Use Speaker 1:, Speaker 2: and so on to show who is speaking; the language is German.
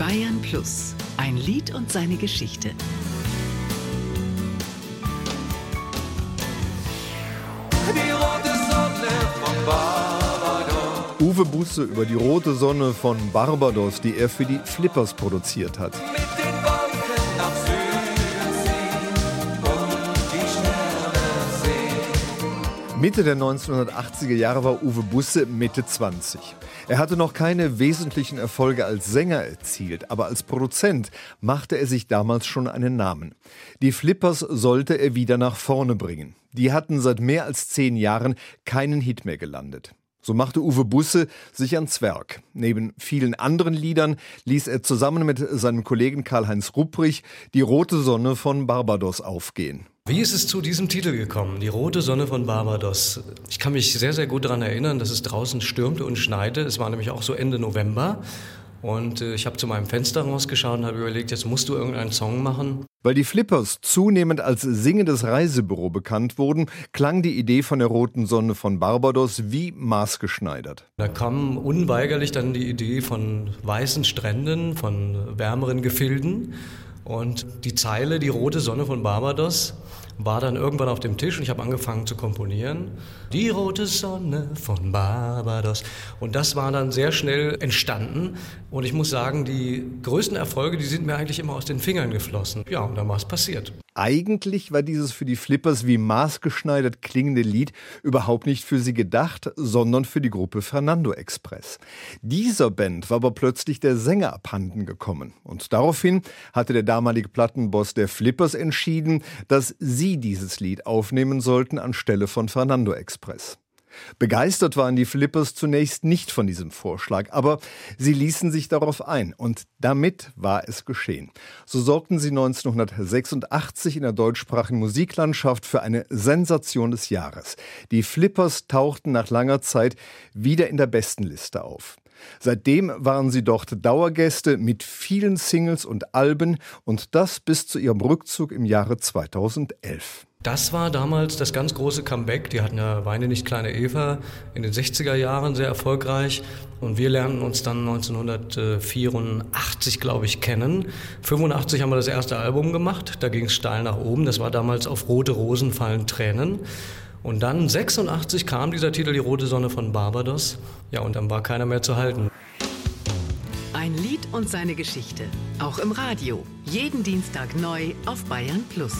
Speaker 1: Bayern Plus, ein Lied und seine Geschichte.
Speaker 2: Die rote Sonne von Barbados.
Speaker 3: Uwe Busse über die rote Sonne von Barbados, die er für die Flippers produziert hat.
Speaker 2: Mit
Speaker 3: Mitte der 1980er Jahre war Uwe Busse Mitte 20. Er hatte noch keine wesentlichen Erfolge als Sänger erzielt, aber als Produzent machte er sich damals schon einen Namen. Die Flippers sollte er wieder nach vorne bringen. Die hatten seit mehr als zehn Jahren keinen Hit mehr gelandet. So machte Uwe Busse sich ans Werk. Neben vielen anderen Liedern ließ er zusammen mit seinem Kollegen Karl-Heinz Rupprich die Rote Sonne von Barbados aufgehen.
Speaker 4: Wie ist es zu diesem Titel gekommen? Die rote Sonne von Barbados. Ich kann mich sehr, sehr gut daran erinnern, dass es draußen stürmte und schneite. Es war nämlich auch so Ende November. Und äh, ich habe zu meinem Fenster rausgeschaut und habe überlegt, jetzt musst du irgendeinen Song machen.
Speaker 3: Weil die Flippers zunehmend als singendes Reisebüro bekannt wurden, klang die Idee von der Roten Sonne von Barbados wie maßgeschneidert.
Speaker 4: Da kam unweigerlich dann die Idee von weißen Stränden, von wärmeren Gefilden. Und die Zeile Die rote Sonne von Barbados war dann irgendwann auf dem Tisch und ich habe angefangen zu komponieren. Die rote Sonne von Barbados. Und das war dann sehr schnell entstanden. Und ich muss sagen, die größten Erfolge, die sind mir eigentlich immer aus den Fingern geflossen. Ja, und dann war es passiert.
Speaker 3: Eigentlich war dieses für die Flippers wie maßgeschneidert klingende Lied überhaupt nicht für sie gedacht, sondern für die Gruppe Fernando Express. Dieser Band war aber plötzlich der Sänger abhanden gekommen. Und daraufhin hatte der damalige Plattenboss der Flippers entschieden, dass sie dieses Lied aufnehmen sollten anstelle von Fernando Express. Begeistert waren die Flippers zunächst nicht von diesem Vorschlag, aber sie ließen sich darauf ein und damit war es geschehen. So sorgten sie 1986 in der deutschsprachigen Musiklandschaft für eine Sensation des Jahres. Die Flippers tauchten nach langer Zeit wieder in der Bestenliste auf. Seitdem waren sie dort Dauergäste mit vielen Singles und Alben und das bis zu ihrem Rückzug im Jahre 2011.
Speaker 4: Das war damals das ganz große Comeback. Die hatten ja Weine nicht kleine Eva in den 60er Jahren sehr erfolgreich. Und wir lernten uns dann 1984, glaube ich, kennen. 85 haben wir das erste Album gemacht. Da ging es steil nach oben. Das war damals auf Rote Rosen fallen Tränen. Und dann 86 kam dieser Titel Die rote Sonne von Barbados. Ja, und dann war keiner mehr zu halten.
Speaker 1: Ein Lied und seine Geschichte. Auch im Radio. Jeden Dienstag neu auf Bayern Plus.